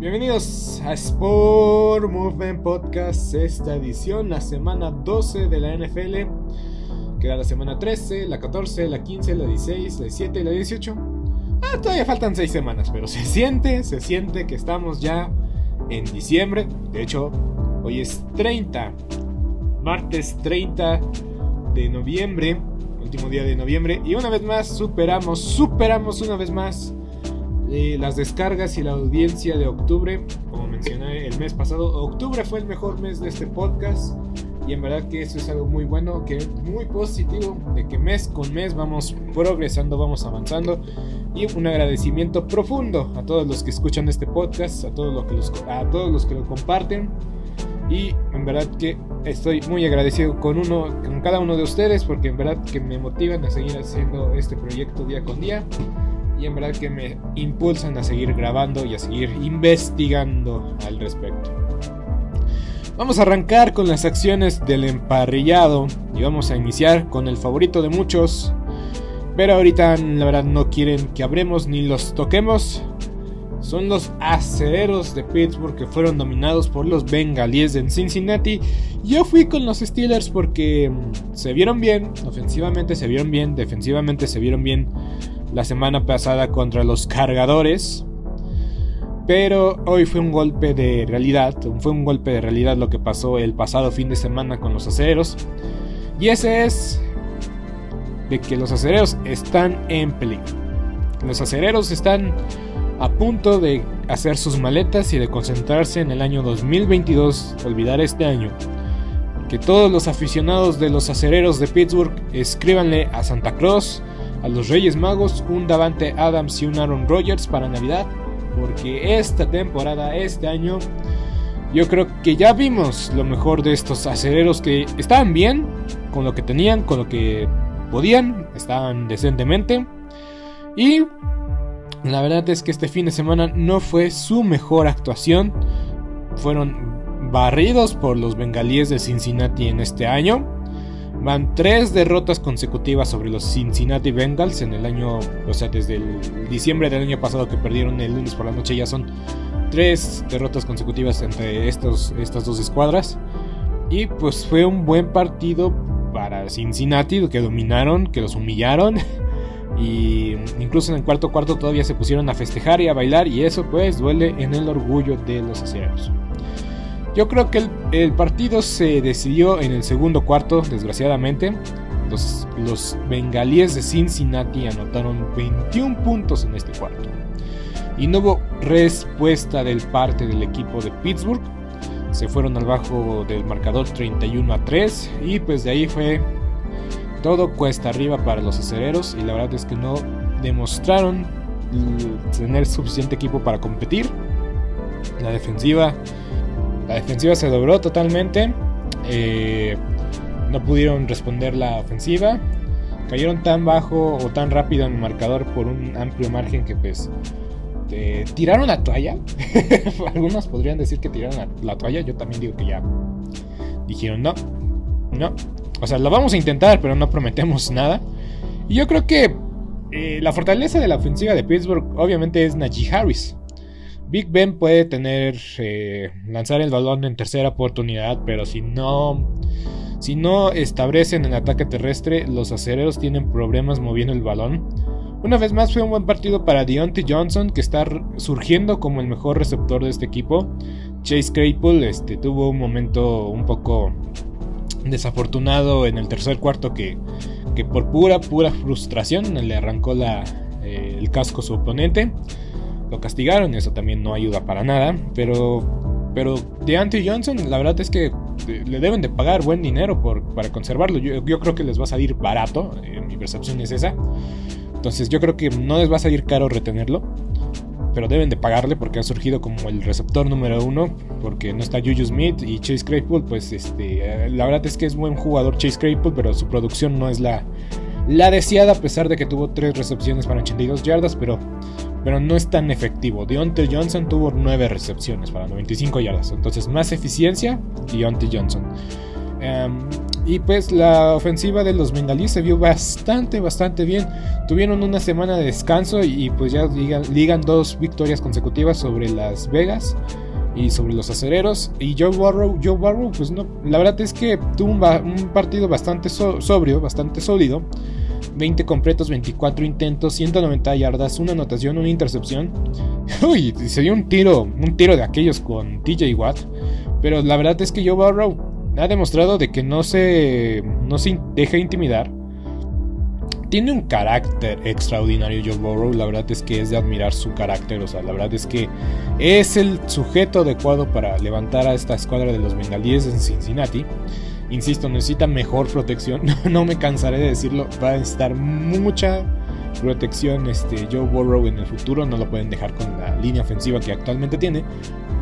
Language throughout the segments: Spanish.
Bienvenidos a Sport Movement Podcast, esta edición, la semana 12 de la NFL. Queda la semana 13, la 14, la 15, la 16, la 17 y la 18. Ah, todavía faltan 6 semanas, pero se siente, se siente que estamos ya en diciembre. De hecho, hoy es 30, martes 30 de noviembre, último día de noviembre. Y una vez más superamos, superamos una vez más las descargas y la audiencia de octubre, como mencioné el mes pasado, octubre fue el mejor mes de este podcast y en verdad que eso es algo muy bueno, que muy positivo, de que mes con mes vamos progresando, vamos avanzando y un agradecimiento profundo a todos los que escuchan este podcast, a todos los que, los, a todos los que lo comparten y en verdad que estoy muy agradecido con uno, con cada uno de ustedes porque en verdad que me motivan a seguir haciendo este proyecto día con día y en verdad que me impulsan a seguir grabando y a seguir investigando al respecto. Vamos a arrancar con las acciones del emparrillado y vamos a iniciar con el favorito de muchos, pero ahorita la verdad no quieren que abremos ni los toquemos. Son los acereros de Pittsburgh que fueron dominados por los bengalíes de Cincinnati. Yo fui con los Steelers porque mm, se vieron bien, ofensivamente se vieron bien, defensivamente se vieron bien la semana pasada contra los cargadores. Pero hoy fue un golpe de realidad, fue un golpe de realidad lo que pasó el pasado fin de semana con los acereros. Y ese es de que los acereros están en peligro. Los acereros están a punto de hacer sus maletas y de concentrarse en el año 2022, olvidar este año. Que todos los aficionados de los acereros de Pittsburgh escríbanle a Santa Cruz, a los Reyes Magos, un Davante Adams y un Aaron Rodgers para Navidad, porque esta temporada, este año, yo creo que ya vimos lo mejor de estos acereros que estaban bien con lo que tenían, con lo que podían, estaban decentemente. Y la verdad es que este fin de semana no fue su mejor actuación. Fueron barridos por los bengalíes de Cincinnati en este año. Van tres derrotas consecutivas sobre los Cincinnati Bengals en el año, o sea, desde diciembre del año pasado que perdieron el lunes por la noche, ya son tres derrotas consecutivas entre estos, estas dos escuadras. Y pues fue un buen partido para Cincinnati, que dominaron, que los humillaron. Y incluso en el cuarto cuarto todavía se pusieron a festejar y a bailar y eso pues duele en el orgullo de los acereros. Yo creo que el, partido se decidió en el segundo cuarto, desgraciadamente. Los, los bengalíes de Cincinnati anotaron 21 puntos en este cuarto. Y no hubo respuesta del parte del equipo de Pittsburgh. Se fueron al bajo del marcador 31 a 3. Y pues de ahí fue todo cuesta arriba para los acereros. Y la verdad es que no demostraron tener suficiente equipo para competir. La defensiva la defensiva se dobló totalmente. Eh, no pudieron responder la ofensiva. Cayeron tan bajo o tan rápido en el marcador por un amplio margen que pues tiraron la toalla. Algunos podrían decir que tiraron la, toalla. Yo también digo que ya dijeron no, no. O sea, lo vamos a intentar, pero no prometemos nada. Y yo creo que eh, la fortaleza de la ofensiva de Pittsburgh obviamente es Najee Harris. Big Ben puede tener eh, lanzar el balón en tercera oportunidad, pero si no si no establecen el ataque terrestre, los acereros tienen problemas moviendo el balón Una vez más fue un buen partido para Deontay Johnson, que está surgiendo como el mejor receptor de este equipo. Chase Claypool este, tuvo un momento un poco desafortunado en el tercer cuarto que, que por pura, pura frustración le arrancó la, eh, el casco a su oponente. Lo castigaron, eso también no ayuda para nada, pero, pero Deontay Johnson la verdad es que le deben de pagar buen dinero por, para conservarlo. Yo, yo, creo que les va a salir barato, eh, mi percepción es esa. Entonces yo creo que no les va a salir caro retenerlo. Pero deben de pagarle porque ha surgido como el receptor número uno. Porque no está Juju Smith y Chase Claypool. Pues este, eh, la verdad es que es buen jugador Chase Claypool. Pero su producción no es la, la deseada. A pesar de que tuvo tres recepciones para 82 yardas. Pero, pero no es tan efectivo. Deontay Johnson tuvo 9 recepciones para 95 yardas. Entonces más eficiencia. Deontay Johnson. Um, y pues la ofensiva de los bengalíes se vio bastante, bastante bien. Tuvieron una semana de descanso y, pues ya ligan, dos victorias consecutivas sobre Las Vegas y sobre los acereros. Y Joe Burrow, Joe Burrow pues no, la verdad es que tuvo un, partido bastante sobrio, bastante sólido. 20 completos, 24 intentos, 190 yardas, una anotación, una intercepción. Uy, se dio un tiro, un tiro de aquellos con TJ Watt. Pero la verdad es que Joe Burrow ha demostrado de que no se, no se deja intimidar. Tiene un carácter extraordinario Joe Burrow, la verdad es que es de admirar su carácter, o sea, la verdad es que es el sujeto adecuado para levantar a esta escuadra de los bengalíes en Cincinnati. Insisto, necesita mejor protección, no me cansaré de decirlo, va a estar mucha protección este Joe Burrow en el futuro, no lo pueden dejar con la línea ofensiva que actualmente tiene,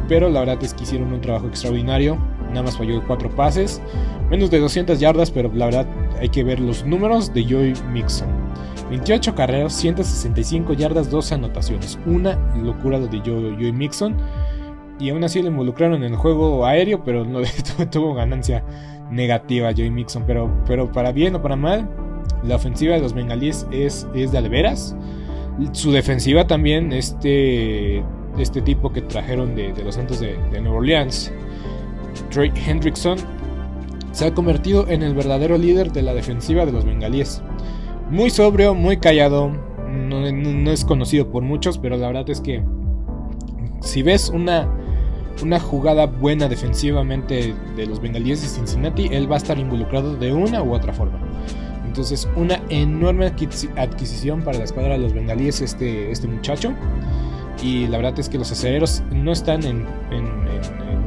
pero la verdad es que hicieron un trabajo extraordinario nada más falló cuatro pases, menos de 200 yardas, pero la verdad hay que ver los números de Joey Mixon. 28 carreras, 165 yardas, 2 anotaciones. Una locura de Joey Mixon. Y aún así le involucraron en el juego aéreo, pero no tuvo ganancia negativa Joey Mixon. Pero, pero para bien o para mal, la ofensiva de los bengalíes es, es de alveras. Su defensiva también, este, este tipo que trajeron de, los Santos de, de Nueva Orleans, Trey Hendrickson se ha convertido en el verdadero líder de la defensiva de los bengalíes. Muy sobrio, muy callado, no, es conocido por muchos, pero la verdad es que si ves una, una jugada buena defensivamente de los bengalíes de Cincinnati, él va a estar involucrado de una u otra forma. Entonces, una enorme adquisición para la escuadra de los bengalíes este, este muchacho. Y la verdad es que los acereros no están en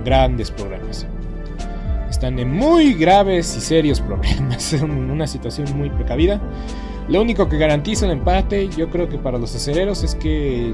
grandes problemas. Están en muy graves y serios problemas, en una situación muy precavida. Lo único que garantiza el empate, yo creo que para los acereros, es que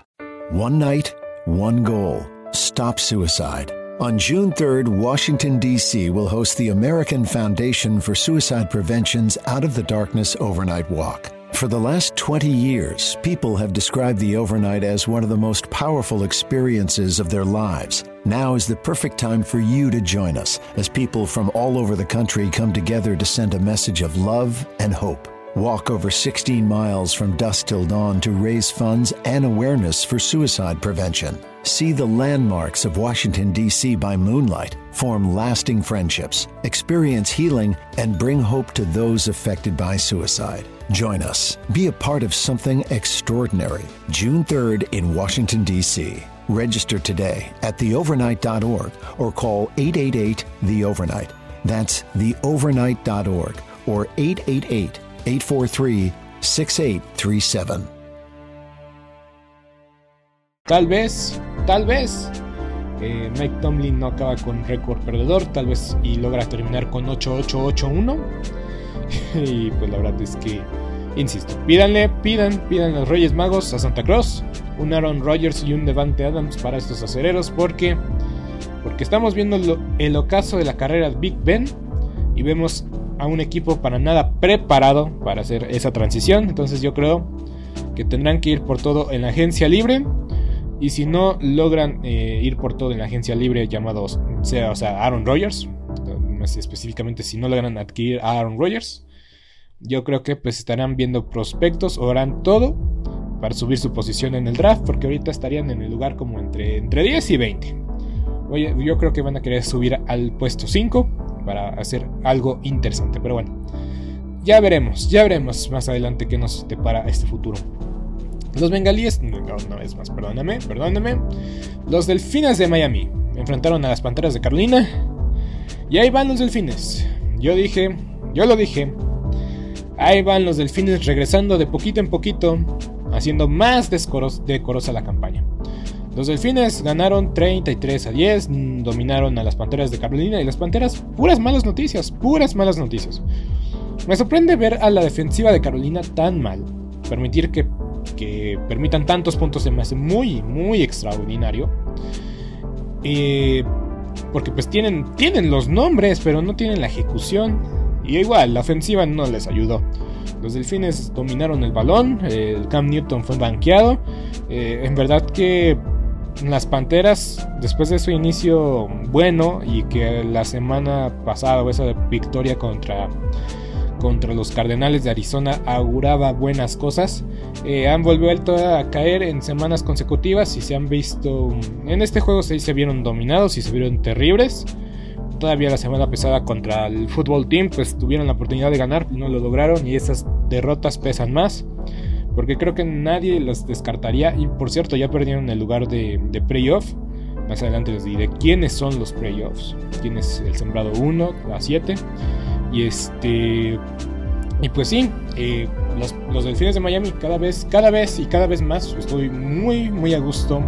One night, one goal stop suicide. On June 3rd, Washington, D.C. will host the American Foundation for Suicide Prevention's Out of the Darkness Overnight Walk. For the last 20 years, people have described the overnight as one of the most powerful experiences of their lives. Now is the perfect time for you to join us as people from all over the country come together to send a message of love and hope. Walk over 16 miles from dusk till dawn to raise funds and awareness for suicide prevention. See the landmarks of Washington, D.C. by moonlight, form lasting friendships, experience healing, and bring hope to those affected by suicide. Join us. Be a part of something extraordinary. June 3rd in Washington, D.C. Register today at theovernight.org or call 888 The Overnight. That's theovernight.org or 888 843 6837. Tal vez, tal vez. Eh, Mike Tomlin no acaba con récord perdedor, tal vez y logra terminar con 8-8-8-1. y pues la verdad es que, insisto, pídanle, pidan, pidan a los Reyes Magos a Santa Cruz, un Aaron Rodgers y un Devante Adams para estos acereros, porque, porque estamos viendo el ocaso de la carrera de Big Ben y vemos a un equipo para nada preparado para hacer esa transición. Entonces yo creo que tendrán que ir por todo en la agencia libre. Y si no logran eh, ir por todo en la agencia libre llamados, sea, o sea, Aaron Rodgers, más específicamente si no logran adquirir a Aaron Rodgers, yo creo que pues estarán viendo prospectos o harán todo para subir su posición en el draft, porque ahorita estarían en el lugar como entre, entre 10 y 20. Oye, yo creo que van a querer subir al puesto 5 para hacer algo interesante. Pero bueno, ya veremos, ya veremos más adelante qué nos depara este futuro. Los bengalíes, no, no es más, perdóname, perdóname. Los delfines de Miami enfrentaron a las panteras de Carolina. Y ahí van los delfines. Yo dije, yo lo dije. Ahí van los delfines regresando de poquito en poquito, haciendo más decorosa la campaña. Los Delfines ganaron 33 a 10, dominaron a las Panteras de Carolina y las Panteras, puras malas noticias, puras malas noticias. Me sorprende ver a la defensiva de Carolina tan mal. Permitir que, que permitan tantos puntos se me muy, muy extraordinario. Eh, porque pues tienen, tienen los nombres, pero no tienen la ejecución. Y igual, la ofensiva no les ayudó. Los delfines dominaron el balón, el Cam Newton fue banqueado. Eh, en verdad que las Panteras, después de su inicio bueno y que la semana pasada, esa victoria contra, contra los Cardenales de Arizona auguraba buenas cosas, eh, han vuelto a caer en semanas consecutivas y se han visto, en este juego se, vieron dominados y se vieron terribles. Todavía la semana pesada contra el fútbol team, pues tuvieron la oportunidad de ganar, no lo lograron y esas derrotas pesan más. Porque creo que nadie los descartaría. Y por cierto, ya perdieron el lugar de, de playoff. Más adelante les diré quiénes son los playoffs. Quién el sembrado 1 a 7. Y este. Y pues sí, eh, los, los, delfines de Miami cada vez, cada vez y cada vez más estoy muy, muy a gusto.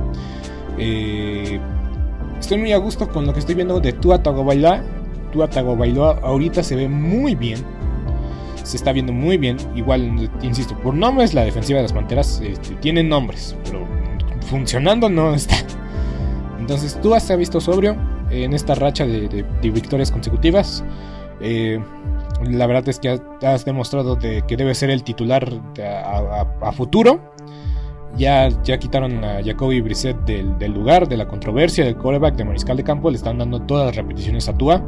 Eh, estoy muy a gusto con lo que estoy viendo de Tua Tagovailoa. Tua Tagovailoa ahorita se ve muy bien se está viendo muy bien. Igual, insisto, por nombres, la defensiva de las Panteras este, tiene nombres, pero funcionando no está. Entonces, tú has visto sobrio en esta racha de, victorias consecutivas. Eh, la verdad es que has demostrado de que debe ser el titular a, futuro. Ya, ya quitaron a Jacoby Brissett del, del, lugar, de la controversia, del quarterback, de mariscal de campo. Le están dando todas las repeticiones a Tua.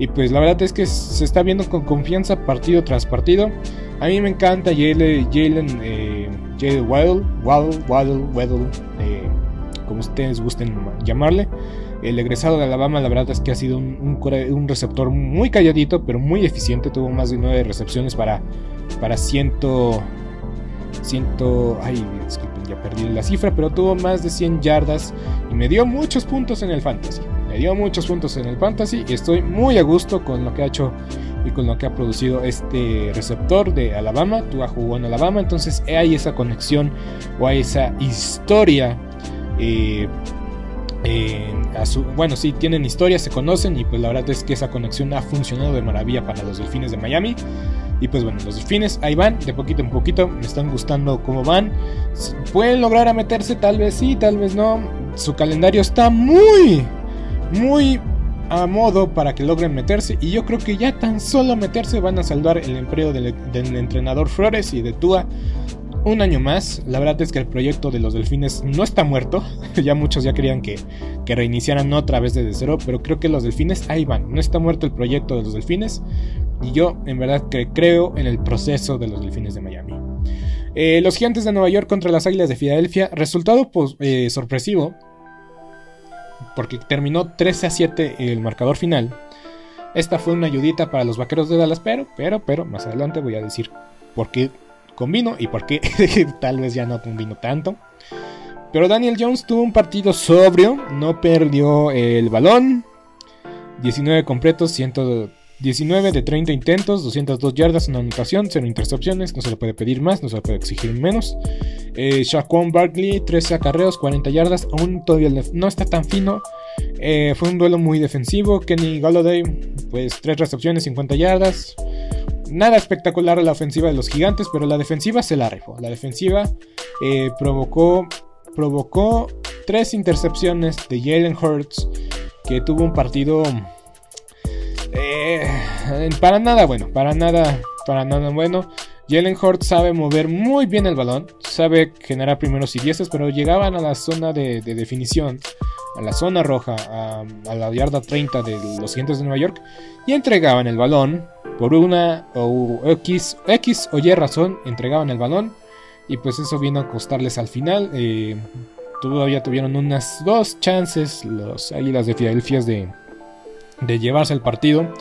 Y pues la verdad es que se está viendo con confianza partido tras partido. A mí me encanta Jalen, eh, Waddle, Waddle, Waddle, Waddle, eh, como ustedes gusten llamarle. El egresado de Alabama, la verdad es que ha sido un, un, receptor muy calladito, pero muy eficiente. Tuvo más de 9 recepciones para, para ciento, ciento, ay, ya perdí la cifra, pero tuvo más de 100 yardas y me dio muchos puntos en el fantasy. Me dio muchos puntos en el fantasy y estoy muy a gusto con lo que ha hecho y con lo que ha producido este receptor de Alabama. Has jugado en Alabama, entonces hay esa conexión o hay esa historia. Eh, bueno, sí, tienen historia, se conocen y pues la verdad es que esa conexión ha funcionado de maravilla para los delfines de Miami. Y pues bueno, los delfines ahí van, de poquito en poquito, me están gustando cómo van. ¿Pueden lograr a meterse? Tal vez sí, tal vez no. Su calendario está muy, muy a modo para que logren meterse y yo creo que ya tan solo meterse van a salvar el empleo del, entrenador Flores y de Tua un año más. La verdad es que el proyecto de los delfines no está muerto. ya muchos ya querían que, que, reiniciaran otra vez desde cero. Pero creo que los delfines ahí van. No está muerto el proyecto de los delfines. Y yo en verdad creo en el proceso de los delfines de Miami. Eh, los gigantes de Nueva York contra las águilas de Filadelfia. Resultado pues, eh, sorpresivo porque terminó 13 a 7 el marcador final. Esta fue una ayudita para los vaqueros de Dallas, pero, pero, pero, más adelante voy a decir por qué combino y por qué tal vez ya no combino tanto. Pero Daniel Jones tuvo un partido sobrio, no perdió el balón. 19 completos, 19 de 30 intentos, 202 yardas, una anotación, 0 intercepciones, no se le puede pedir más, no se le puede exigir menos. Eh, Shaquan Barkley, 13 acarreos, 40 yardas, aún todavía no está tan fino. Eh, fue un duelo muy defensivo. Kenny Galladay, pues 3 recepciones, 50 yardas. Nada espectacular a la ofensiva de los gigantes, pero la defensiva se la rifó. La defensiva eh, provocó, provocó 3 intercepciones de Jalen Hurts, que tuvo un partido para nada bueno, para nada, para nada bueno. Jalen Hurts sabe mover muy bien el balón, sabe generar primeros y dieces, pero llegaban a la zona de, definición, a la zona roja, a, la yarda 30 de los Gigantes de Nueva York, y entregaban el balón por una o X, X o Y razón, entregaban el balón, y pues eso vino a costarles al final. Eh, todavía tuvieron unas dos chances los Águilas de Filadelfia de, de llevarse el partido.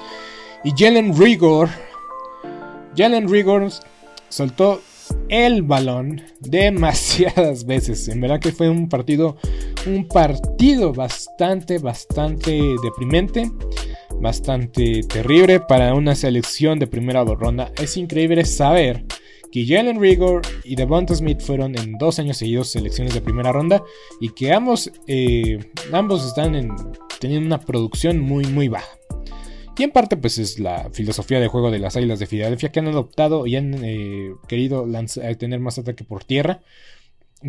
Y Jalen Rigor, Jalen Rigor soltó el balón demasiadas veces. En verdad que fue un partido, un partido bastante, bastante deprimente, bastante terrible para una selección de primera ronda. Es increíble saber que Jalen Rigor y Devonta Smith fueron en dos años seguidos selecciones de primera ronda y que ambos, eh, ambos están en teniendo una producción muy muy baja. Y en parte pues es la filosofía de juego de las Águilas de Filadelfia que han adoptado y han eh, querido eh, tener más ataque por tierra.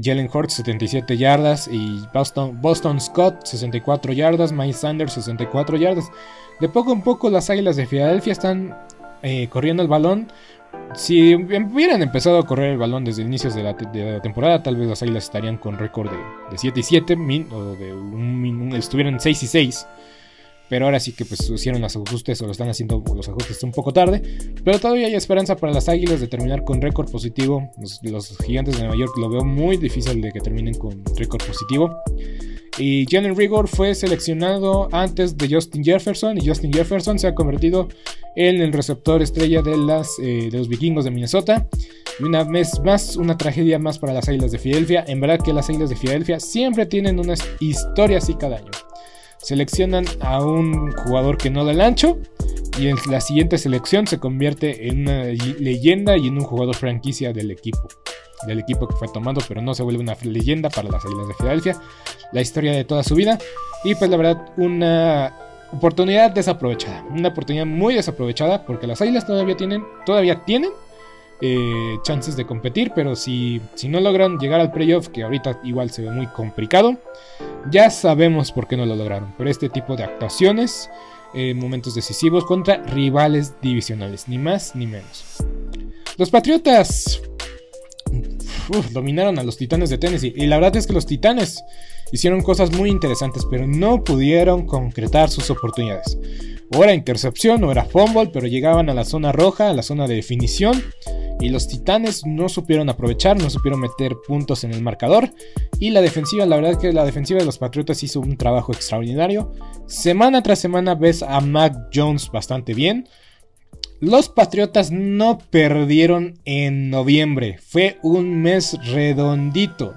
Jalen Hurts 77 yardas y Boston, Boston Scott 64 yardas, Mike Sanders 64 yardas. De poco en poco las Águilas de Filadelfia están eh, corriendo el balón. Si hubieran empezado a correr el balón desde inicios de la, temporada, tal vez las Águilas estarían con récord de, 7 y 7 o de un, estuvieran 6 y 6. Pero ahora sí que pues hicieron los ajustes o lo están haciendo los ajustes un poco tarde. Pero todavía hay esperanza para las Águilas de terminar con récord positivo. Los, gigantes de Nueva York lo veo muy difícil de que terminen con récord positivo. Y Jalen Rigor fue seleccionado antes de Justin Jefferson. Y Justin Jefferson se ha convertido en el receptor estrella de, las, eh, de los vikingos de Minnesota. Y una vez más, una tragedia más para las Águilas de Filadelfia. En verdad que las Águilas de Filadelfia siempre tienen una historia así cada año seleccionan a un jugador que no da el ancho y en la siguiente selección se convierte en una leyenda y en un jugador franquicia del equipo. Del equipo que fue tomando, pero no se vuelve una leyenda para las Águilas de Filadelfia. La historia de toda su vida. Y pues la verdad, una oportunidad desaprovechada. Una oportunidad muy desaprovechada porque las Águilas todavía tienen, todavía tienen eh, chances de competir, pero si, si no logran llegar al playoff, que ahorita igual se ve muy complicado, ya sabemos por qué no lo lograron. Por este tipo de actuaciones, en momentos decisivos contra rivales divisionales, ni más ni menos. Los Patriotas dominaron a los Titanes de Tennessee, y la verdad es que los Titanes hicieron cosas muy interesantes, pero no pudieron concretar sus oportunidades. O era intercepción o era fumble, pero llegaban a la zona roja, a la zona de definición, y los Titanes no supieron aprovechar, no supieron meter puntos en el marcador. Y la defensiva, la verdad que la defensiva de los Patriotas hizo un trabajo extraordinario. Semana tras semana ves a Mac Jones bastante bien. Los Patriotas no perdieron en noviembre. Fue un mes redondito.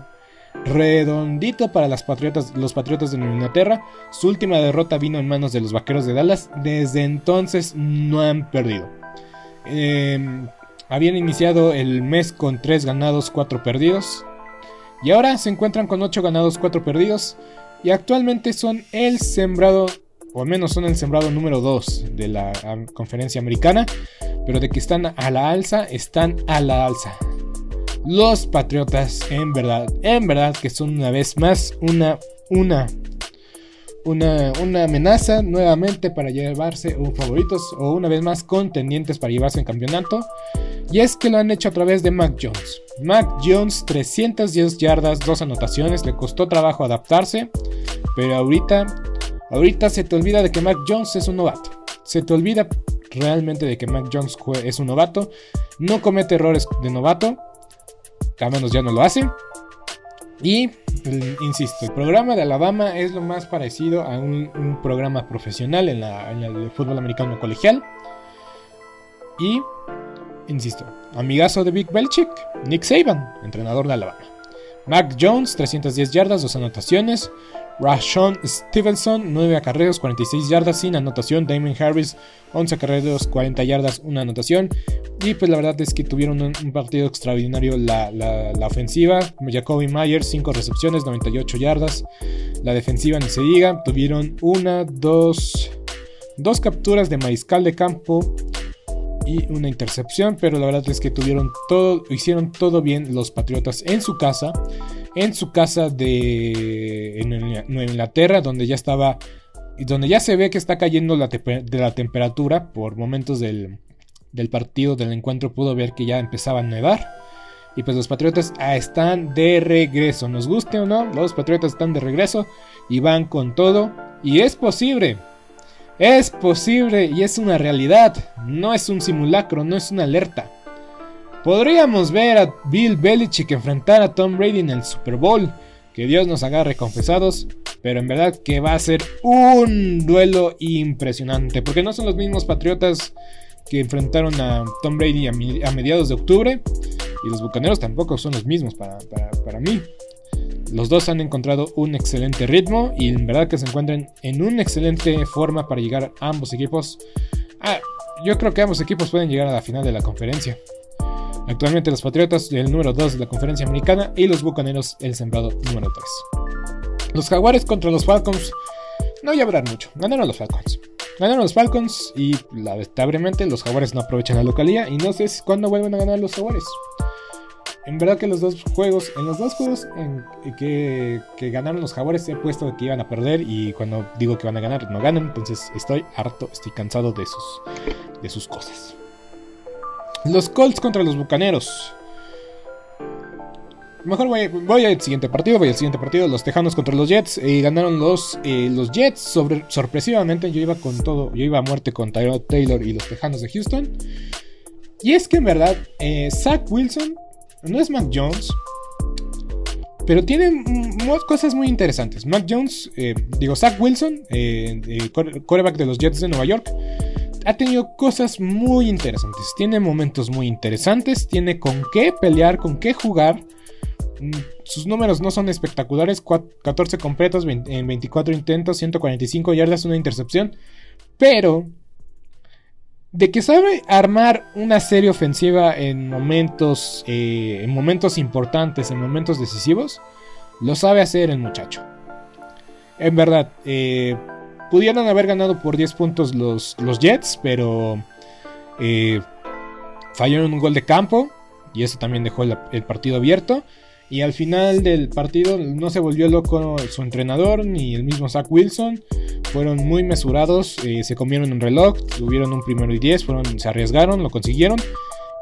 Redondito para Patriotas, los Patriotas de Inglaterra. Su última derrota vino en manos de los Vaqueros de Dallas. Desde entonces no han perdido. Eh, habían iniciado el mes con 3 ganados, 4 perdidos. Y ahora se encuentran con 8 ganados, 4 perdidos. Y actualmente son el sembrado, o al menos son el sembrado número 2 de la conferencia americana. Pero de que están a la alza, están a la alza. Los Patriotas, en verdad, en verdad que son una vez más una, una una, amenaza nuevamente para llevarse un favoritos o una vez más contendientes para llevarse en campeonato. Y es que lo han hecho a través de Mac Jones. Mac Jones 310 yardas, dos anotaciones, le costó trabajo adaptarse, pero ahorita, ahorita se te olvida de que Mac Jones es un novato. Se te olvida realmente de que Mac Jones es un novato, no comete errores de novato, al menos ya no lo hace. Y, insisto, el programa de Alabama es lo más parecido a un, programa profesional en, el fútbol americano colegial. Y, insisto, amigazo de Big Belichick, Nick Saban, entrenador de Alabama. Mac Jones, 310 yardas, dos anotaciones. Rashon Stevenson, 9 acarreos, 46 yardas sin anotación. Damon Harris, 11 acarreos, 40 yardas, una anotación. Y pues la verdad es que tuvieron un, partido extraordinario la, ofensiva. Jacoby Myers, 5 recepciones, 98 yardas. La defensiva ni se diga. Tuvieron una, dos, dos capturas de mariscal de campo y una intercepción. Pero la verdad es que tuvieron todo, hicieron todo bien los Patriotas en su casa en su casa de en Inglaterra, donde ya estaba, donde ya se ve que está cayendo la de la temperatura por momentos del, del partido, del encuentro, pudo ver que ya empezaba a nevar. Y pues los Patriotas ah, están de regreso. Nos guste o no, los Patriotas están de regreso y van con todo. Y es posible. Es posible y es una realidad. No es un simulacro, no es una alerta. Podríamos ver a Bill Belichick enfrentar a Tom Brady en el Super Bowl. Que Dios nos agarre confesados. Pero en verdad que va a ser un duelo impresionante. Porque no son los mismos Patriotas que enfrentaron a Tom Brady a, mediados de octubre. Y los Bucaneros tampoco son los mismos para, para mí. Los dos han encontrado un excelente ritmo y en verdad que se encuentran en una excelente forma para llegar a ambos equipos. Ah, yo creo que ambos equipos pueden llegar a la final de la conferencia. Actualmente los Patriotas el número 2 de la conferencia americana y los Bucaneros el sembrado número 3. Los Jaguares contra los Falcons no llevarán mucho, ganaron los Falcons. Ganaron los Falcons y lamentablemente los Jaguares no aprovechan la localía y no sé cuándo vuelven a ganar los Jaguares. En verdad que los dos juegos, en los dos juegos en que, ganaron los Jaguares he puesto que iban a perder y cuando digo que van a ganar no ganan, entonces estoy harto, estoy cansado de sus, de sus cosas. Los Colts contra los Bucaneros. Mejor voy, al siguiente partido. Voy al siguiente partido. Los Tejanos contra los Jets. Y ganaron los, eh, los Jets. Sorpresivamente, yo iba con todo. Yo iba a muerte con Tyrod Taylor y los Tejanos de Houston. Y es que en verdad, eh, Zach Wilson no es Mac Jones. Pero tiene cosas muy interesantes. Mac Jones, eh, digo, Zach Wilson, coreback de los Jets de Nueva York ha tenido cosas muy interesantes. Tiene momentos muy interesantes. Tiene con qué pelear, con qué jugar. Mm, sus números no son espectaculares. 14 completos en 24 intentos, 145 yardas, una intercepción. Pero de que sabe armar una serie ofensiva en momentos, eh, en momentos importantes, en momentos decisivos, lo sabe hacer el muchacho. En verdad, eh, Pudieron haber ganado por 10 puntos los, los Jets, pero eh, fallaron un gol de campo y eso también dejó el, partido abierto. Y al final del partido no se volvió loco su entrenador ni el mismo Zach Wilson. Fueron muy mesurados, eh, se comieron un reloj, tuvieron un primero y 10, se arriesgaron, lo consiguieron.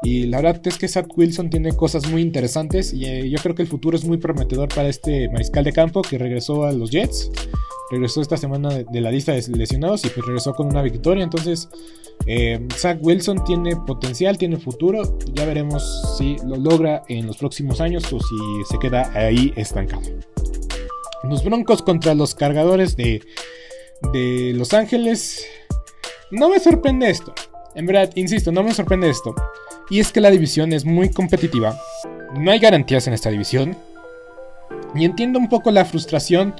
Y la verdad es que Zach Wilson tiene cosas muy interesantes y eh, yo creo que el futuro es muy prometedor para este mariscal de campo que regresó a los Jets regresó esta semana de, la lista de lesionados y pues regresó con una victoria. Entonces, eh, Zach Wilson tiene potencial, tiene futuro. Ya veremos si lo logra en los próximos años o si se queda ahí estancado. Los Broncos contra los cargadores de, de Los Ángeles. No me sorprende esto. En verdad, insisto, no me sorprende esto. Y es que la división es muy competitiva. No hay garantías en esta división. Y entiendo un poco la frustración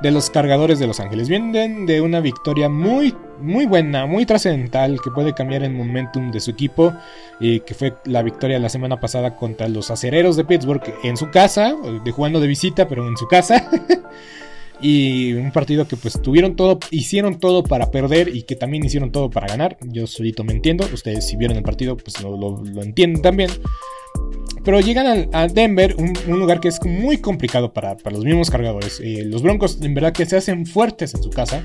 de los cargadores de Los Ángeles. Vienen de una victoria muy, muy buena, muy trascendental, que puede cambiar el momentum de su equipo, y que fue la victoria la semana pasada contra los acereros de Pittsburgh en su casa, de jugando de visita, pero en su casa. y un partido que pues tuvieron todo, hicieron todo para perder y que también hicieron todo para ganar. Yo solito me entiendo, ustedes si vieron el partido pues lo, entienden también. Pero llegan a, Denver, un, lugar que es muy complicado para, los mismos cargadores. Eh, los Broncos, en verdad, que se hacen fuertes en su casa.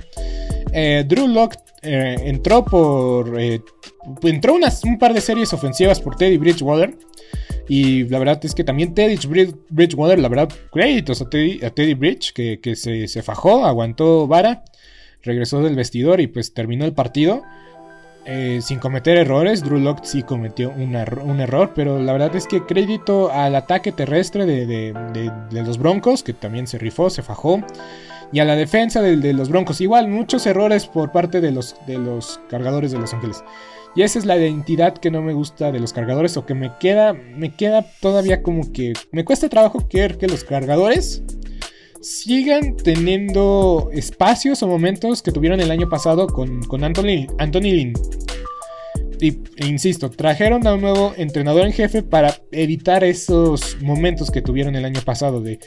Eh, Drew Locke eh, entró por. entró un par de series ofensivas por Teddy Bridgewater. Y la verdad es que también Teddy Bridgewater, la verdad, créditos a Teddy, Bridge, que, que se, se, fajó, aguantó vara, regresó del vestidor y pues terminó el partido. Eh, sin cometer errores. Drew Lock sí cometió un, error, pero la verdad es que crédito al ataque terrestre de, los Broncos, que también se rifó, se fajó, y a la defensa de, los Broncos. Igual, muchos errores por parte de los, de los cargadores de Los Ángeles. Y esa es la identidad que no me gusta de los cargadores, o que me queda, me queda todavía como que me cuesta trabajo creer que los cargadores sigan teniendo espacios o momentos que tuvieron el año pasado con, con Anthony, Anthony Lynn. Y, e insisto, trajeron a un nuevo entrenador en jefe para evitar esos momentos que tuvieron el año pasado de,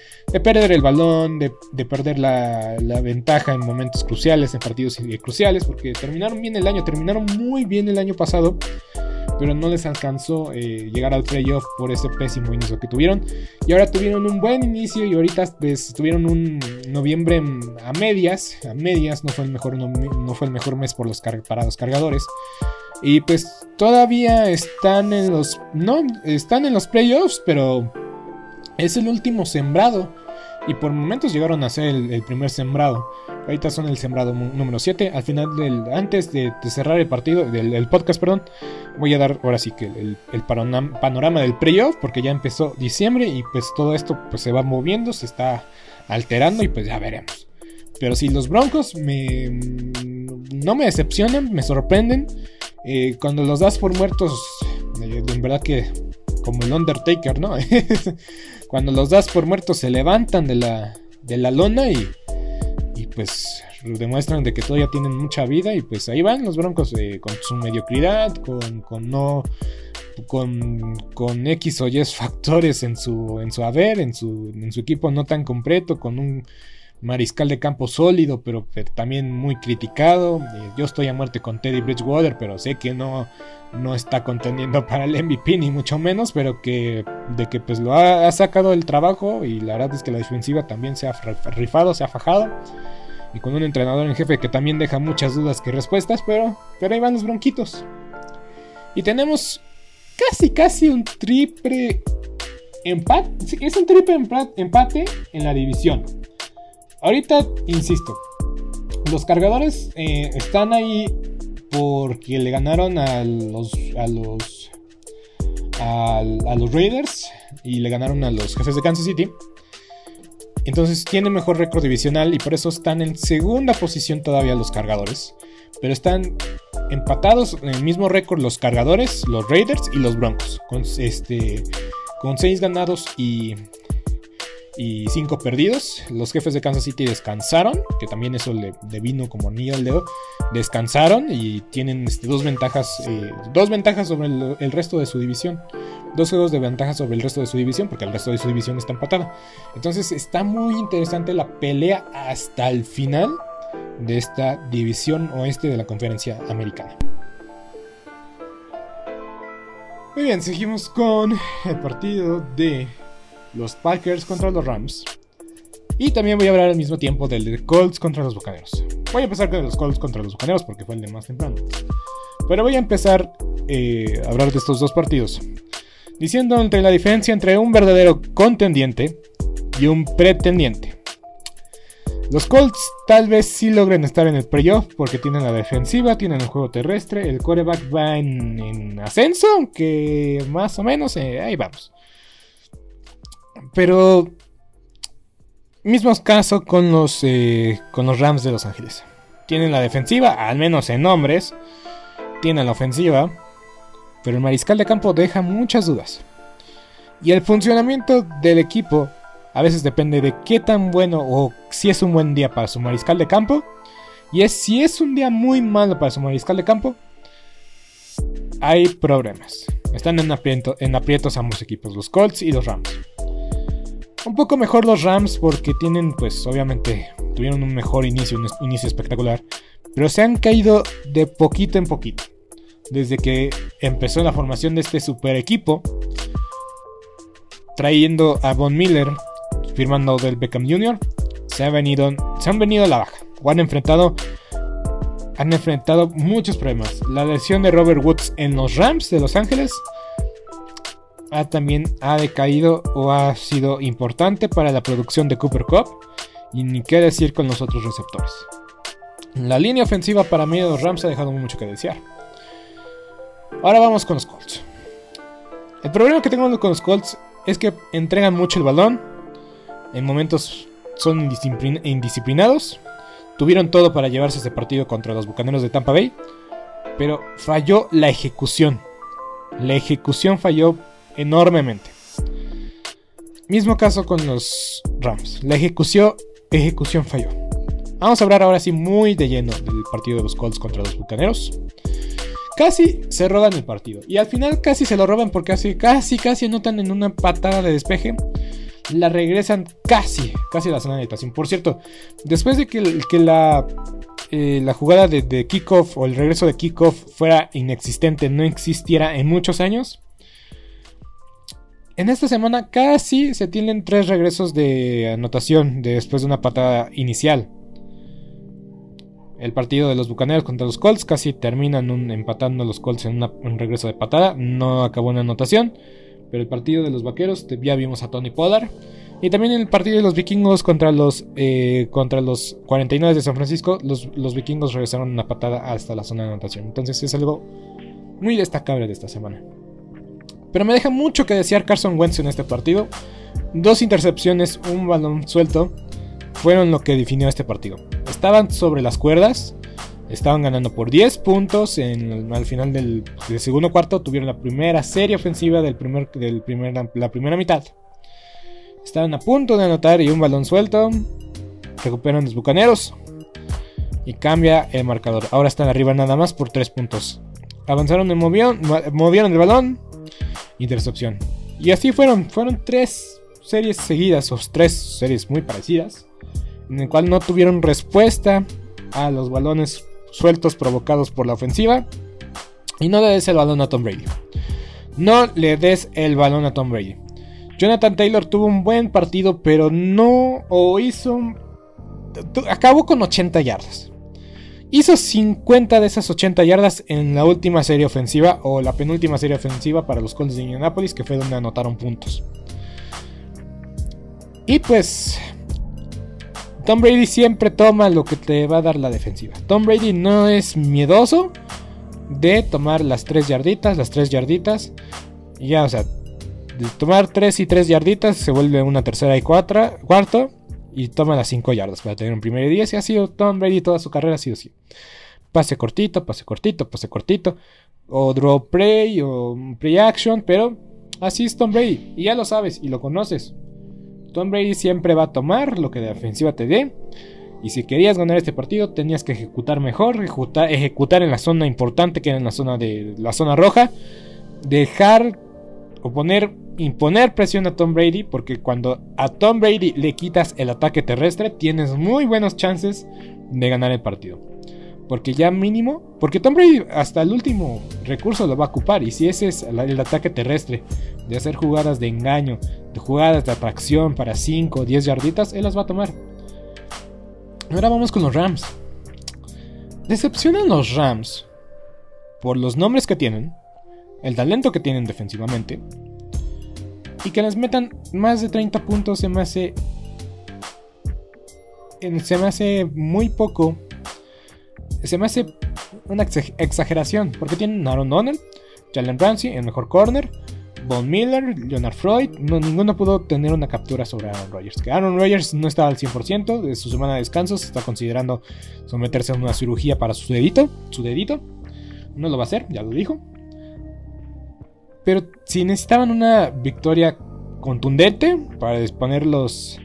perder el balón, de, perder la, ventaja en momentos cruciales, en partidos cruciales, porque terminaron bien el año, terminaron muy bien el año pasado, pero no les alcanzó eh, llegar al playoff por ese pésimo inicio que tuvieron. Y ahora tuvieron un buen inicio y ahorita tuvieron un noviembre a medias, a medias, no fue el mejor, no, fue el mejor mes por los para los cargadores. Y pues todavía están en los. No, están en los playoffs, pero es el último sembrado. Y por momentos llegaron a ser el, primer sembrado. Ahorita son el sembrado número 7. Al final del. Antes de, cerrar el partido. Del podcast, perdón. Voy a dar ahora sí que el, panorama del playoff. Porque ya empezó diciembre. Y pues todo esto pues, se va moviendo. Se está alterando. Y pues ya veremos. Pero si los Broncos me. No me decepcionan. Me sorprenden. Eh, cuando los das por muertos, eh, en verdad que como el Undertaker, ¿no? cuando los das por muertos se levantan de la, de la lona y, y pues demuestran de que todavía tienen mucha vida y pues ahí van los Broncos eh, con su mediocridad, con, con no... Con, con, X o Y factores en su, en su haber, en su, en su equipo no tan completo, con un mariscal de campo sólido, pero, también muy criticado. Eh, yo estoy a muerte con Teddy Bridgewater, pero sé que no, no está contendiendo para el MVP, ni mucho menos, pero que de que pues lo ha, sacado el trabajo y la verdad es que la defensiva también se ha rifado, se ha fajado. Y con un entrenador en jefe que también deja muchas dudas que respuestas, pero, pero ahí van los bronquitos. Y tenemos casi, casi un triple empate. Es un triple empate en la división. Ahorita, insisto, los cargadores eh, están ahí porque le ganaron a los, a los, a, los Raiders y le ganaron a los jefes de Kansas City. Entonces tienen mejor récord divisional y por eso están en segunda posición todavía los cargadores. Pero están empatados en el mismo récord los cargadores, los Raiders y los Broncos. Con, este, con 6 ganados y y 5 perdidos. Los jefes de Kansas City descansaron, que también eso le, vino como anillo al dedo. Descansaron y tienen este, dos ventajas, eh, dos ventajas sobre el, resto de su división. Dos juegos de ventaja sobre el resto de su división, porque el resto de su división está empatada. Entonces está muy interesante la pelea hasta el final de esta división oeste de la conferencia americana. Muy bien, seguimos con el partido de los Packers contra los Rams. Y también voy a hablar al mismo tiempo del de Colts contra los Bucaneros. Voy a empezar con los Colts contra los Bucaneros porque fue el de más temprano. Pero voy a empezar eh, a hablar de estos dos partidos. Diciendo entre la diferencia entre un verdadero contendiente y un pretendiente. Los Colts tal vez sí logren estar en el playoff porque tienen la defensiva, tienen el juego terrestre, el quarterback va en, ascenso, aunque más o menos eh, ahí vamos. Pero mismo caso con los, eh, con los Rams de Los Ángeles. Tienen la defensiva, al menos en nombres. Tienen la ofensiva. Pero el mariscal de campo deja muchas dudas. Y el funcionamiento del equipo a veces depende de qué tan bueno o si es un buen día para su mariscal de campo. Y es si es un día muy malo para su mariscal de campo, hay problemas. Están en, en aprietos ambos equipos, los Colts y los Rams. Un poco mejor los Rams porque tienen, pues obviamente, tuvieron un mejor inicio, un inicio espectacular. Pero se han caído de poquito en poquito. Desde que empezó la formación de este super equipo. Trayendo a Von Miller, firmando del Beckham Jr. Se, ha venido, se han venido a la baja. O han enfrentado han enfrentado muchos problemas. La lesión de Robert Woods en los Rams de Los Ángeles también ha decaído o ha sido importante para la producción de Cooper Cup y ni qué decir con los otros receptores. La línea ofensiva para mí de los Rams ha dejado mucho que desear. Ahora vamos con los Colts. El problema que tengo con los Colts es que entregan mucho el balón, en momentos son indisciplinados, tuvieron todo para llevarse ese partido contra los Bucaneros de Tampa Bay, pero falló la ejecución. La ejecución falló enormemente. Mismo caso con los Rams. La ejecución, ejecución falló. Vamos a hablar ahora sí muy de lleno del partido de los Colts contra los Bucaneros. Casi se roban el partido. Y al final casi se lo roban porque casi, casi, casi anotan en una patada de despeje. La regresan casi, casi a la zona de anotación. Por cierto, después de que, que la, eh, la jugada de, de kickoff o el regreso de kickoff fuera inexistente, no existiera en muchos años. En esta semana casi se tienen tres regresos de anotación después de una patada inicial. El partido de los Bucaneros contra los Colts casi terminan empatando los Colts en un regreso de patada. No acabó en anotación. Pero el partido de los Vaqueros ya vimos a Tony Pollard. Y también el partido de los vikingos contra los, eh, contra los 49 de San Francisco, los, los, vikingos regresaron una patada hasta la zona de anotación. Entonces es algo muy destacable de esta semana. Pero me deja mucho que desear Carson Wentz en este partido. Dos intercepciones, un balón suelto fueron lo que definió este partido. Estaban sobre las cuerdas, estaban ganando por 10 puntos en, al final del, segundo cuarto, tuvieron la primera serie ofensiva del primer, del primer, la primera mitad. Estaban a punto de anotar y un balón suelto. Recuperan los bucaneros. Y cambia el marcador. Ahora están arriba nada más por 3 puntos. Avanzaron y movieron, movieron el balón. Intercepción. Y así fueron. Fueron tres series seguidas. O tres series muy parecidas en el cual no tuvieron respuesta a los balones sueltos provocados por la ofensiva. Y no le des el balón a Tom Brady. No le des el balón a Tom Brady. Jonathan Taylor tuvo un buen partido, pero no o hizo... Acabó con 80 yardas. Hizo 50 de esas 80 yardas en la última serie ofensiva o la penúltima serie ofensiva para los Colts de Indianapolis, que fue donde anotaron puntos. Y pues Tom Brady siempre toma lo que te va a dar la defensiva. Tom Brady no es miedoso de tomar las 3 yarditas, las 3 yarditas. Y ya, o sea, de tomar 3 y 3 yarditas se vuelve una tercera y cuatro, cuarto. Y toma las 5 yardas para tener un primer y 10. Y ha sido Tom Brady toda su carrera, ha sido así. Pase cortito, pase cortito, pase cortito. O draw play o play action. Pero así es Tom Brady. Y ya lo sabes y lo conoces. Tom Brady siempre va a tomar lo que de ofensiva te dé. Y si querías ganar este partido, tenías que ejecutar mejor, ejecutar, en la zona importante, que era en la zona de la zona roja. Dejar o poner, imponer presión a Tom Brady, porque cuando a Tom Brady le quitas el ataque terrestre, tienes muy buenas chances de ganar el partido. Porque ya mínimo, porque Tom Brady hasta el último recurso lo va a ocupar. Y si ese es el ataque terrestre, de hacer jugadas de engaño, de jugadas de atracción para 5 o 10 yarditas, él las va a tomar. Ahora vamos con los Rams. Decepcionan los Rams por los nombres que tienen, el talento que tienen defensivamente, y que les metan más de 30 puntos se me hace. Se me hace muy poco. Se me hace una exageración. Porque tienen Aaron Donald, Jalen Ramsey, el mejor corner, Von Miller, Leonard Freud, no, ninguno pudo tener una captura sobre Aaron Rodgers. Que Aaron Rodgers no estaba al 100% de su semana de descanso, se está considerando someterse a una cirugía para su dedito, su dedito. No lo va a hacer, ya lo dijo. Pero si necesitaban una victoria contundente para disponerlos,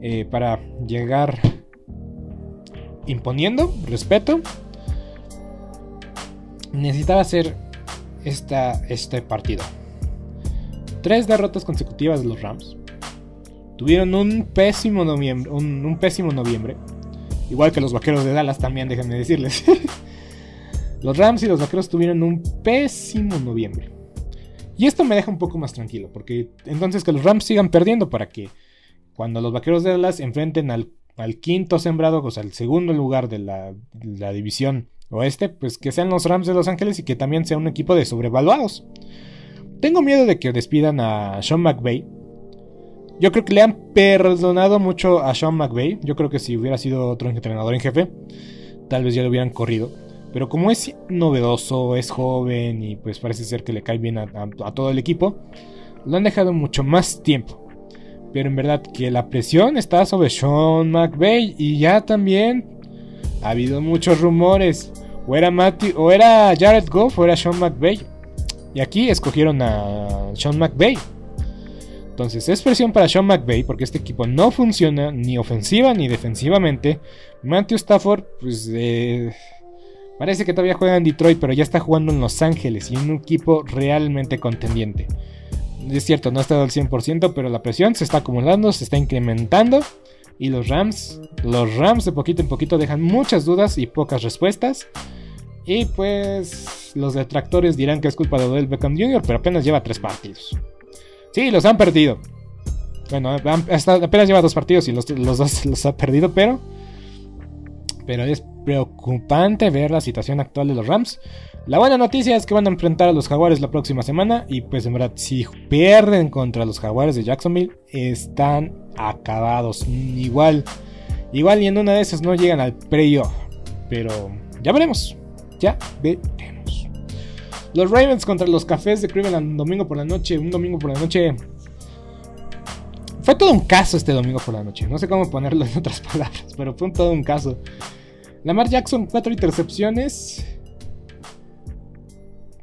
eh, para llegar imponiendo respeto, necesitaba hacer esta, este partido tres derrotas consecutivas de los Rams. Tuvieron un pésimo noviembre, un, pésimo noviembre. Igual que los vaqueros de Dallas también, déjenme decirles. los Rams y los vaqueros tuvieron un pésimo noviembre. Y esto me deja un poco más tranquilo, porque entonces que los Rams sigan perdiendo para que cuando los vaqueros de Dallas enfrenten al, quinto sembrado, o sea, al segundo lugar de la, la división oeste, pues que sean los Rams de Los Ángeles y que también sea un equipo de sobrevaluados. Tengo miedo de que despidan a Sean McVay. Yo creo que le han perdonado mucho a Sean McVay. Yo creo que si hubiera sido otro entrenador en jefe, tal vez ya lo hubieran corrido. Pero como es novedoso, es joven y pues parece ser que le cae bien a, todo el equipo, lo han dejado mucho más tiempo. Pero en verdad que la presión está sobre Sean McVay y ya también ha habido muchos rumores. O era, o era Jared Goff o era Sean McVay. Y aquí escogieron a Sean McVay. Entonces es presión para Sean McVay porque este equipo no funciona ni ofensiva ni defensivamente. Matthew Stafford, pues eh, parece que todavía juega en Detroit, pero ya está jugando en Los Ángeles y en un equipo realmente contendiente. Es cierto, no está al 100%, pero la presión se está acumulando, se está incrementando. Y los Rams, los Rams de poquito en poquito dejan muchas dudas y pocas respuestas. Y pues los detractores dirán que es culpa de Odell Beckham Jr., pero apenas lleva tres partidos. Sí, los han perdido. Bueno, apenas lleva dos partidos y los, dos los ha perdido, pero. Pero es preocupante ver la situación actual de los Rams. La buena noticia es que van a enfrentar a los Jaguares la próxima semana. Y pues en verdad, si pierden contra los Jaguares de Jacksonville, están acabados. Igual, igual y en una de esas no llegan al playoff. Pero ya veremos. Ya veremos. Los Ravens contra los Cafés de Cleveland domingo por la noche. Un domingo por la noche. Fue todo un caso este domingo por la noche. No sé cómo ponerlo en otras palabras, pero fue todo un caso. Lamar Jackson, cuatro intercepciones.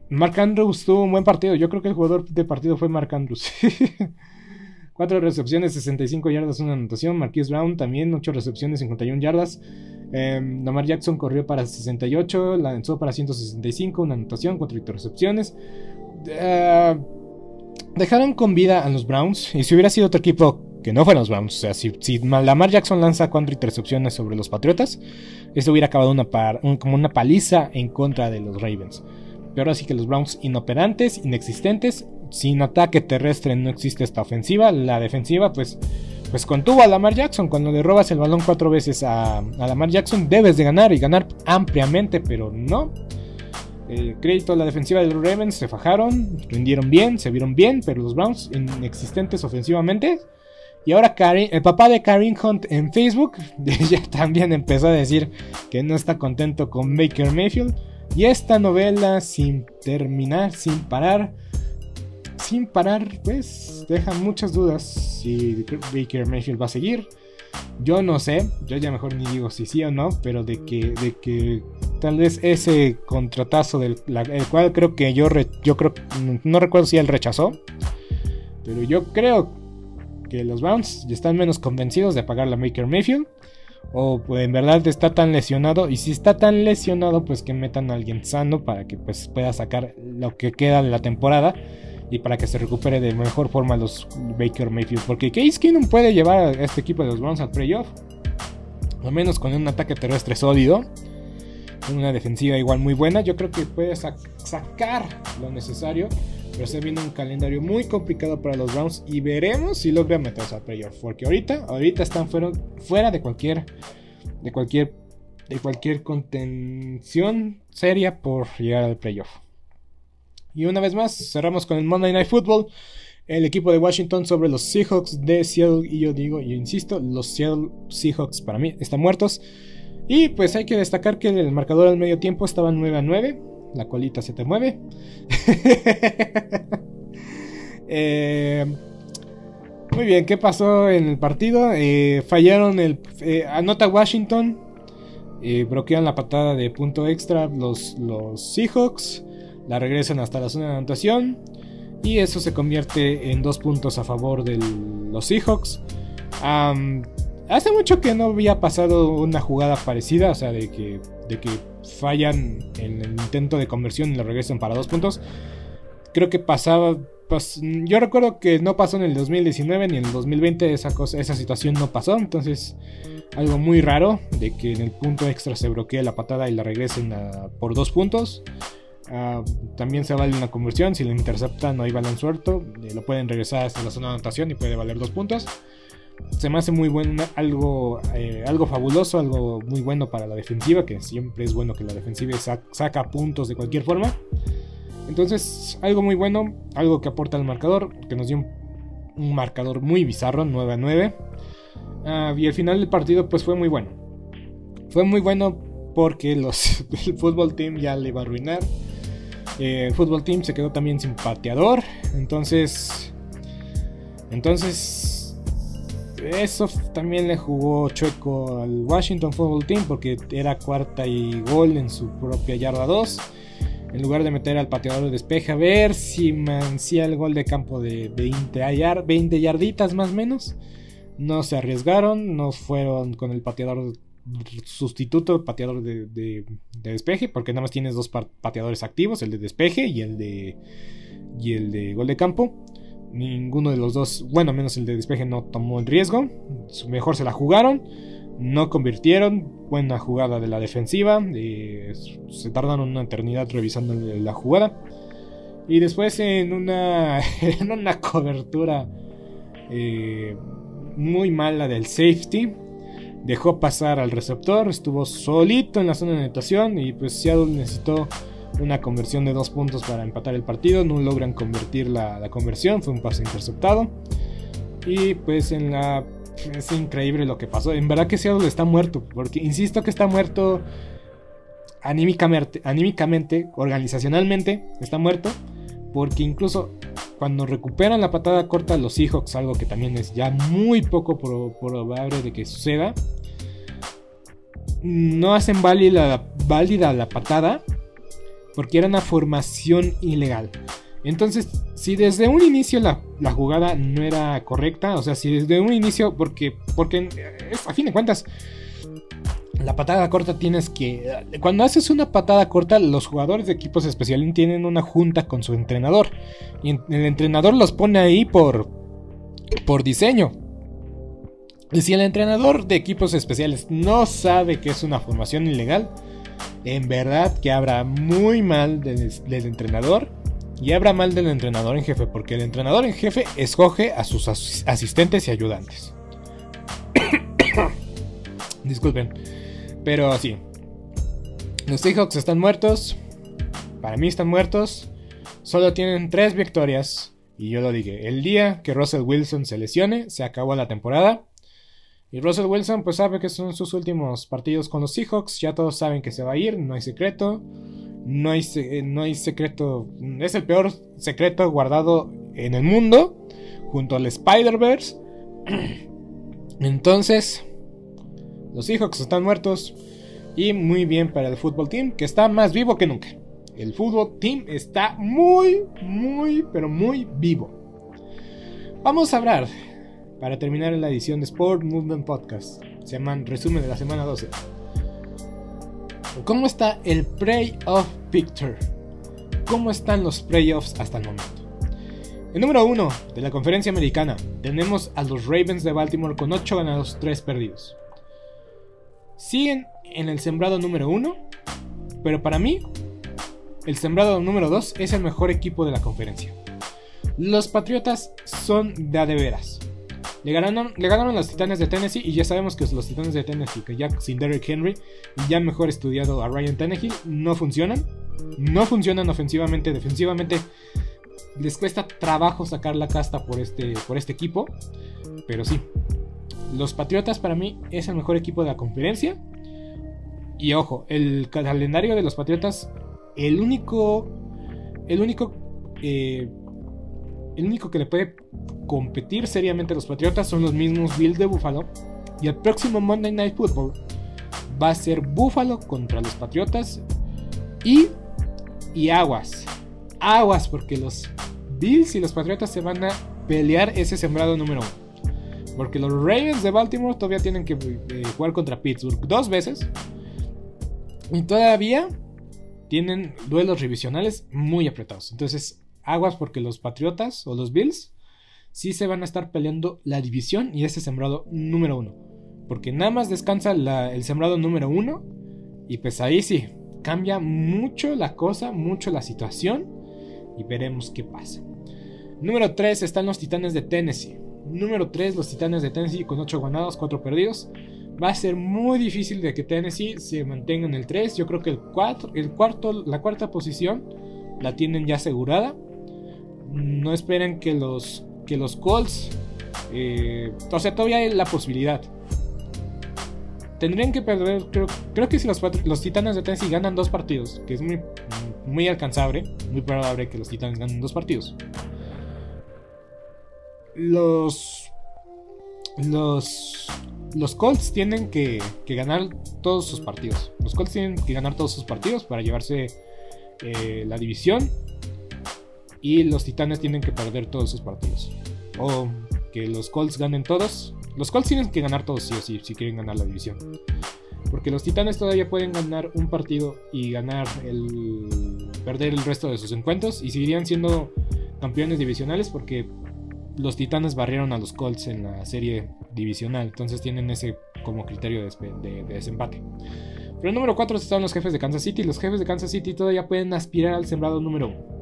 Mark Andrews tuvo un buen partido. Yo creo que el jugador de partido fue Mark Andrews. Cuatro recepciones, 65 yardas, una anotación. Marquise Brown también, 8 recepciones, 51 yardas. Eh, Lamar Jackson corrió para 68, lanzó para 165, una anotación, 4 intercepciones. Eh, dejaron con vida a los Browns. Y si hubiera sido otro equipo que no fueran los Browns, o sea, si, Lamar Jackson lanza 4 intercepciones sobre los Patriotas, esto hubiera acabado como una paliza en contra de los Ravens. Pero ahora sí que los Browns inoperantes, inexistentes, sin ataque terrestre no existe esta ofensiva. La defensiva, pues pues contuvo a Lamar Jackson. Cuando le robas el balón cuatro veces a, Lamar Jackson, debes de ganar y ganar ampliamente, pero no. El crédito a la defensiva de los Ravens se fajaron, rindieron bien, se vieron bien, pero los Browns inexistentes ofensivamente. Y ahora el papá de Karim Hunt en Facebook ya también empezó a decir que no está contento con Baker Mayfield. Y esta novela sin terminar, sin parar, sin parar, pues deja muchas dudas si Baker Mayfield va a seguir. Yo no sé, yo ya mejor ni digo si sí o no, pero de que, de que tal vez ese contratazo del el cual creo que yo, yo creo, no recuerdo si él rechazó, pero yo creo que los Browns están menos convencidos de pagar la Baker Mayfield. O pues, en verdad está tan lesionado. Y si está tan lesionado, pues que metan a alguien sano para que pues, pueda sacar lo que queda de la temporada y para que se recupere de mejor forma los Baker Mayfield. Porque Case Keenum puede llevar a este equipo de los Browns al playoff. Al menos con un ataque terrestre sólido. Una defensiva igual muy buena. Yo creo que puede sacar lo necesario. Pero se viene un calendario muy complicado para los Browns. Y veremos si logra meterse al playoff. Porque ahorita, ahorita están fuera, fuera de cualquier. De cualquier. De cualquier contención seria por llegar al playoff. Y una vez más, cerramos con el Monday Night Football. El equipo de Washington sobre los Seahawks de Seattle. Y yo digo, yo insisto, los Seattle Seahawks para mí están muertos. Y pues hay que destacar que el marcador al medio tiempo estaba 9 a 9. La colita se te mueve. Eh, muy bien, ¿qué pasó en el partido? Eh, fallaron el... Eh, anota Washington. bloquean la patada de punto extra los, los Seahawks la regresan hasta la zona de anotación y eso se convierte en dos puntos a favor de los Seahawks. hace mucho que no había pasado una jugada parecida, o sea, de que, de que fallan en el intento de conversión y lo regresan para dos puntos. Creo que pasaba. yo recuerdo que no pasó en el 2019 ni en el 2020 esa, cosa, esa situación no pasó. Entonces, algo muy raro de que en el punto extra se bloquee la patada y la regresen por dos puntos. Ah, también se vale una conversión. Si lo interceptan no hay balón suelto, eh, lo pueden regresar hasta la zona de anotación y puede valer dos puntos. Se me hace muy bueno, algo, eh, algo fabuloso, algo muy bueno para la defensiva, que siempre es bueno que la defensiva saca puntos de cualquier forma. Entonces, algo muy bueno, algo que aporta al marcador, que nos dio un, marcador muy bizarro, 9 a 9. Ah, y el final del partido pues fue muy bueno. Fue muy bueno porque los, el fútbol team ya le va a arruinar. Eh, fútbol team se quedó también sin pateador. Entonces. Entonces. Eso también le jugó chueco al Washington Football Team porque era cuarta y gol en su propia yarda 2. En lugar de meter al pateador de despeje a ver si mancía el gol de campo de 20, 20 yarditas más o menos. No se arriesgaron, no fueron con el pateador sustituto, pateador de, despeje, porque nada más tienes dos pateadores activos, el de despeje y el de, y el de gol de campo. Ninguno de los dos, bueno, menos el de despeje no tomó el riesgo. Mejor se la jugaron. No convirtieron. Buena jugada de la defensiva. Eh, se tardaron una eternidad revisando la jugada. Y después en una, en una cobertura eh, muy mala del safety. Dejó pasar al receptor. Estuvo solito en la zona de anotación. Y pues Seattle necesitó una conversión de dos puntos para empatar el partido. No logran convertir la, conversión, fue un pase interceptado. Y pues en la... Es increíble lo que pasó. En verdad que Seattle está muerto. Porque insisto que está muerto anímicamente, anímicamente, organizacionalmente. Está muerto. Porque incluso cuando recuperan la patada corta los Seahawks, algo que también es ya muy poco probable de que suceda, no hacen válida, la patada porque era una formación ilegal. Entonces, si desde un inicio la, jugada no era correcta, o sea, si desde un inicio, porque, porque a fin de cuentas, la patada corta tienes que... Cuando haces una patada corta, los jugadores de equipos especiales tienen una junta con su entrenador. Y el entrenador los pone ahí por, por diseño. Y si el entrenador de equipos especiales no sabe que es una formación ilegal, en verdad que habla muy mal del, entrenador y habla mal del entrenador en jefe, porque el entrenador en jefe escoge a sus asistentes y ayudantes. Disculpen, pero sí. Los Seahawks están muertos. Para mí están muertos. Solo tienen tres victorias. Y yo lo dije, el día que Russell Wilson se lesione, se acabó la temporada. Y Russell Wilson pues sabe que son sus últimos partidos con los Seahawks, ya todos saben que se va a ir, no hay secreto, no hay, no hay secreto, es el peor secreto guardado en el mundo, junto al Spider-Verse. Entonces, los Seahawks están muertos y muy bien para el fútbol team, que está más vivo que nunca. El fútbol team está muy, muy, pero muy vivo. Vamos a hablar para terminar en la edición de Sport Movement Podcast. Se llaman Resumen de la semana 12. ¿Cómo está el Playoff Picture? ¿Cómo están los playoffs hasta el momento? En número 1 de la conferencia americana tenemos a los Ravens de Baltimore con 8 ganados, 3 perdidos. Siguen en el sembrado número 1, pero para mí el sembrado número 2 es el mejor equipo de la conferencia. Los Patriotas son de a de veras. Le ganaron, le ganaron los Titanes de Tennessee y ya sabemos que los Titanes de Tennessee, que ya sin Derrick Henry ya mejor estudiado a Ryan Tannehill, no funcionan. No funcionan ofensivamente, defensivamente. Les cuesta trabajo sacar la casta por este, por este equipo. Pero sí, los Patriotas para mí es el mejor equipo de la conferencia. Y ojo, el calendario de los Patriotas, el único, el único, eh, el único que le puede competir seriamente los Patriotas son los mismos Bills de Buffalo. Y el próximo Monday Night Football va a ser Buffalo contra los Patriotas. Y, y aguas. Aguas porque los Bills y los Patriotas se van a pelear ese sembrado número uno. Porque los Ravens de Baltimore todavía tienen que eh, jugar contra Pittsburgh dos veces. Y todavía tienen duelos revisionales muy apretados. Entonces, aguas porque los Patriotas o los Bills sí se van a estar peleando la división y ese sembrado número uno. Porque nada más descansa el sembrado número uno. Y pues ahí sí, cambia mucho la cosa, mucho la situación. Y veremos qué pasa. Número 3 están los Titanes de Tennessee. Número 3, los Titanes de Tennessee con 8 ganados, 4 perdidos. Va a ser muy difícil de que Tennessee se mantenga en el 3. Yo creo que el, 4, el cuarto, la cuarta posición la tienen ya asegurada. No esperen que los que los Colts. Eh, o sea, todavía hay la posibilidad. Tendrían que perder. Creo, que si los, los Titanes de Tennessee ganan dos partidos, que es muy, muy alcanzable, muy probable que los Titanes ganen dos partidos. Los. Los. Los Colts tienen que, que ganar todos sus partidos. Los Colts tienen que ganar todos sus partidos para llevarse eh, la división y los Titanes tienen que perder todos sus partidos. O que los Colts ganen todos. Los Colts tienen que ganar todos sí o sí si quieren ganar la división. Porque los Titanes todavía pueden ganar un partido y ganar el. perder el resto de sus encuentros. Y seguirían siendo campeones divisionales porque los Titanes barrieron a los Colts en la serie divisional. Entonces tienen ese como criterio de, desempate. Pero el número 4 están los jefes de Kansas City. Los jefes de Kansas City todavía pueden aspirar al sembrado número 1.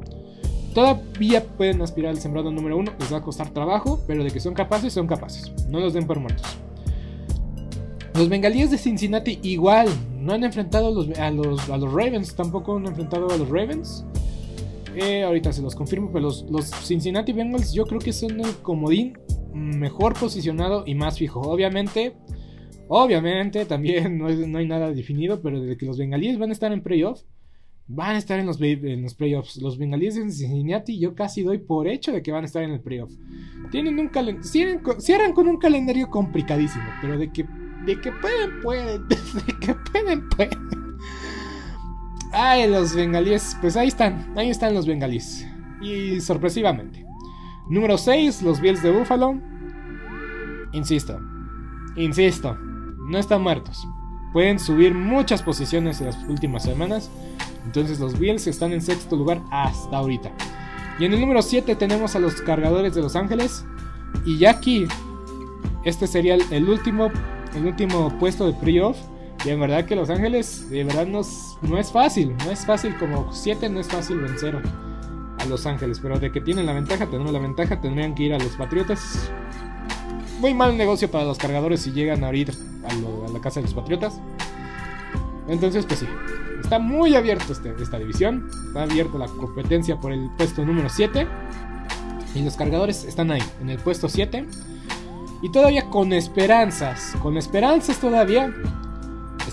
Todavía pueden aspirar al sembrado número 1. Les va a costar trabajo, pero de que son capaces, son capaces. No los den por muertos. Los bengalíes de Cincinnati igual. No han enfrentado a los, a los, Ravens. Tampoco han enfrentado a los Ravens. Ahorita se los confirmo. Pero los, los Cincinnati Bengals yo creo que son el comodín mejor posicionado y más fijo. Obviamente, obviamente también no, no, hay nada definido, pero desde que los bengalíes van a estar en playoff, van a estar en los, en los playoffs. Los bengalíes de Cincinnati yo casi doy por hecho de que van a estar en el playoff. Tienen un calendario, cierran con un calendario complicadísimo, pero de que, de que pueden, pueden, de que pueden, pueden. Ay, los bengalíes, pues ahí están, ahí están los bengalíes. Y sorpresivamente. Número 6, los Bills de Buffalo. Insisto, insisto, no están muertos. Pueden subir muchas posiciones en las últimas semanas. Entonces los Bills están en sexto lugar hasta ahorita. Y en el número 7 tenemos a los cargadores de Los Ángeles. Y ya aquí, este sería el, último, el último puesto de playoff. Y en verdad que Los Ángeles, de verdad no, no es fácil. No es fácil como 7, no es fácil vencer a Los Ángeles. Pero de que tienen la ventaja, tenemos la ventaja, tendrían que ir a los Patriotas. Muy mal negocio para los cargadores si llegan a ir a, la casa de los Patriotas. Entonces, pues sí. Está muy abierto este, esta división. Está abierta la competencia por el puesto número 7. Y los cargadores están ahí, en el puesto 7. Y todavía con esperanzas. Con esperanzas todavía.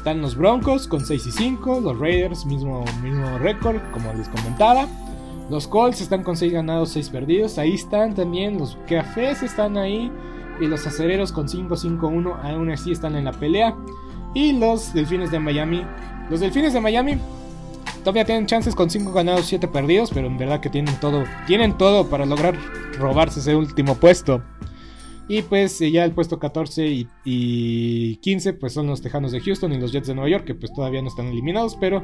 Están los Broncos con 6 y 5. Los Raiders, mismo, mismo récord, como les comentaba. Los Colts están con 6 ganados, 6 perdidos. Ahí están también. Los Cafés están ahí. Y los Acereros con 5-5-1 aún así están en la pelea. Y los Delfines de Miami. Los Delfines de Miami todavía tienen chances con 5 ganados, 7 perdidos. Pero en verdad que tienen todo. Tienen todo para lograr robarse ese último puesto. Y pues eh, ya el puesto 14 y, 15 pues son los Tejanos de Houston y los Jets de Nueva York que pues todavía no están eliminados, pero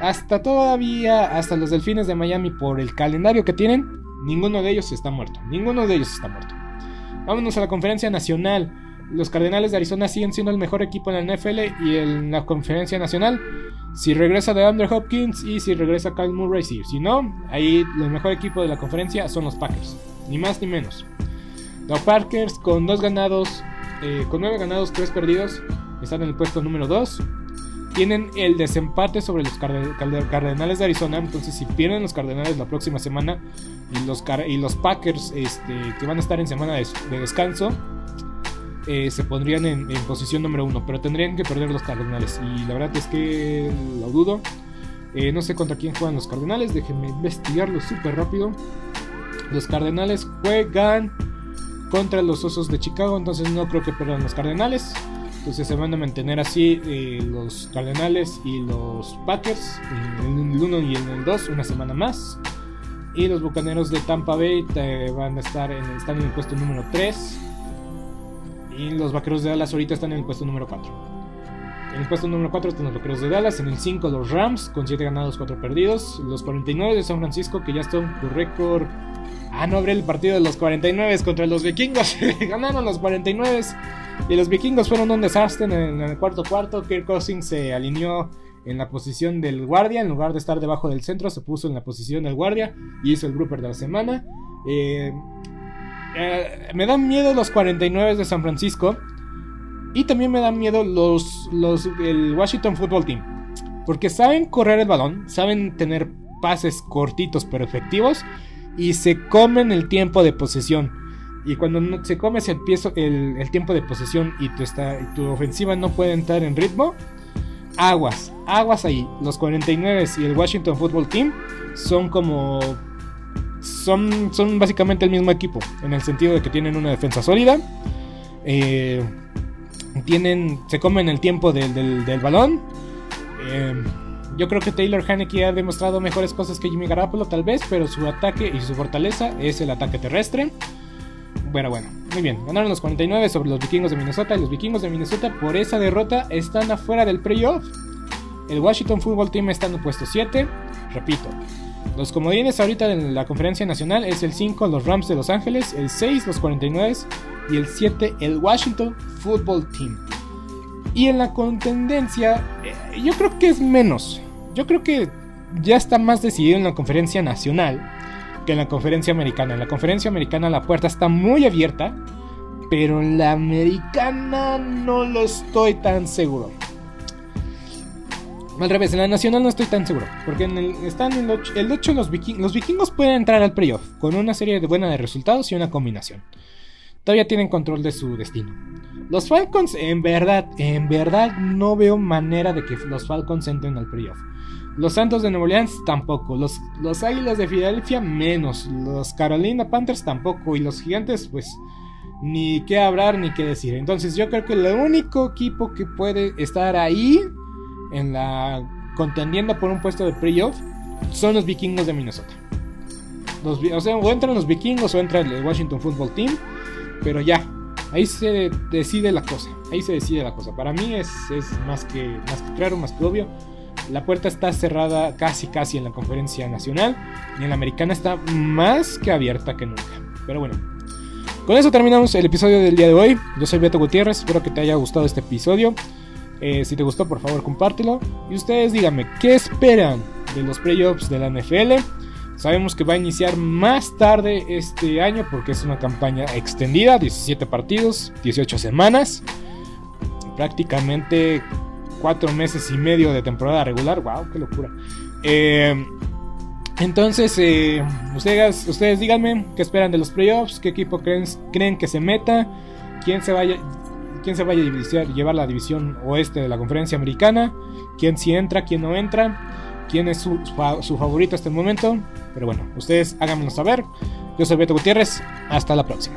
hasta todavía, hasta los Delfines de Miami por el calendario que tienen, ninguno de ellos está muerto, ninguno de ellos está muerto. Vámonos a la conferencia nacional. Los Cardenales de Arizona siguen siendo el mejor equipo en la NFL y en la conferencia nacional. Si regresa de Andrew Hopkins y si regresa Kyle Murray, sí. Si no, ahí el mejor equipo de la conferencia son los Packers. Ni más ni menos. Los Packers con dos ganados, eh, con nueve ganados, tres perdidos, están en el puesto número 2. Tienen el desempate sobre los Cardenales de Arizona. Entonces, si pierden los Cardenales la próxima semana y los, y los Packers este, que van a estar en semana de, descanso, eh, se pondrían en, posición número uno. Pero tendrían que perder los Cardenales. Y la verdad es que lo dudo. Eh, no sé contra quién juegan los Cardenales. Déjenme investigarlo súper rápido. Los Cardenales juegan contra los Osos de Chicago. Entonces no creo que pierdan los Cardenales. Entonces se van a mantener así eh, los Cardenales y los Packers en el 1 y en el 2 una semana más. Y los Bucaneros de Tampa Bay van a estar en, están en el puesto número 3. Y los Vaqueros de Dallas ahorita están en el puesto número 4. En el puesto número 4 están los Vaqueros de Dallas. En el 5 los Rams con 7 ganados, 4 perdidos. Los 49 de San Francisco que ya están por récord Ah, no abre el partido de los 49 contra los vikingos. Ganaron los 49 y los vikingos fueron un desastre en el, cuarto cuarto. Kirk Cousins se alineó en la posición del guardia. En lugar de estar debajo del centro, se puso en la posición del guardia y hizo el grouper de la semana. Eh, eh, me dan miedo los 49 de San Francisco. Y también me dan miedo los, el Washington Football Team. Porque saben correr el balón, saben tener pases cortitos pero efectivos y se comen el tiempo de posesión. Y cuando se come el, el, tiempo de posesión y tu, ofensiva no puede entrar en ritmo, aguas, aguas ahí. Los 49 y el Washington Football Team son como... Son, son básicamente el mismo equipo, en el sentido de que tienen una defensa sólida. Eh, tienen, se comen el tiempo del, del, balón. Eh, Yo creo que Taylor Haneke ha demostrado mejores cosas que Jimmy Garoppolo, tal vez, pero su ataque y su fortaleza es el ataque terrestre. Bueno, bueno, muy bien. Ganaron los 49 sobre los vikingos de Minnesota. Y los vikingos de Minnesota, por esa derrota, están afuera del playoff. El Washington Football Team está en el puesto 7. Repito, los comodines ahorita en la conferencia nacional es el 5 los Rams de Los Ángeles, el 6 los 49 y el 7 el Washington Football Team. Y en la contendencia, eh, yo creo que es menos. Yo creo que ya está más decidido en la conferencia nacional que en la conferencia americana. En la conferencia americana la puerta está muy abierta, pero en la americana no lo estoy tan seguro. Al revés, en la nacional no estoy tan seguro. Porque el, están en el 8, los, vikingos, los vikingos pueden entrar al playoff con una serie de buena de resultados y una combinación. Todavía tienen control de su destino. Los Falcons, en verdad, en verdad no veo manera de que los Falcons entren al playoff. Los Santos de Nueva Orleans tampoco. Los, los Águilas de Filadelfia menos. Los Carolina Panthers tampoco. Y los Gigantes, pues, ni qué hablar ni qué decir. Entonces yo creo que el único equipo que puede estar ahí en la contendiendo por un puesto de playoff son los vikingos de Minnesota. o sea, o entran los vikingos o entra el Washington Football Team. Pero ya, ahí se decide la cosa. Ahí se decide la cosa. Para mí es, más, que, más que claro, más que obvio. La puerta está cerrada casi casi en la conferencia nacional. Y en la americana está más que abierta que nunca. Pero bueno. Con eso terminamos el episodio del día de hoy. Yo soy Beto Gutiérrez. Espero que te haya gustado este episodio. Eh, si te gustó, por favor, compártelo. Y ustedes díganme, ¿qué esperan de los playoffs de la NFL? Sabemos que va a iniciar más tarde este año porque es una campaña extendida, 17 partidos, 18 semanas, prácticamente 4 meses y medio de temporada regular, wow, qué locura. Eh, entonces, eh, ustedes, ustedes díganme qué esperan de los playoffs, qué equipo creen, creen que se meta, quién se vaya, quién se vaya a llevar la división oeste de la conferencia americana, quién sí entra, quién no entra, quién es su, su favorito hasta el momento. Pero bueno, ustedes háganmelo saber. Yo soy Beto Gutiérrez. Hasta la próxima.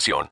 información.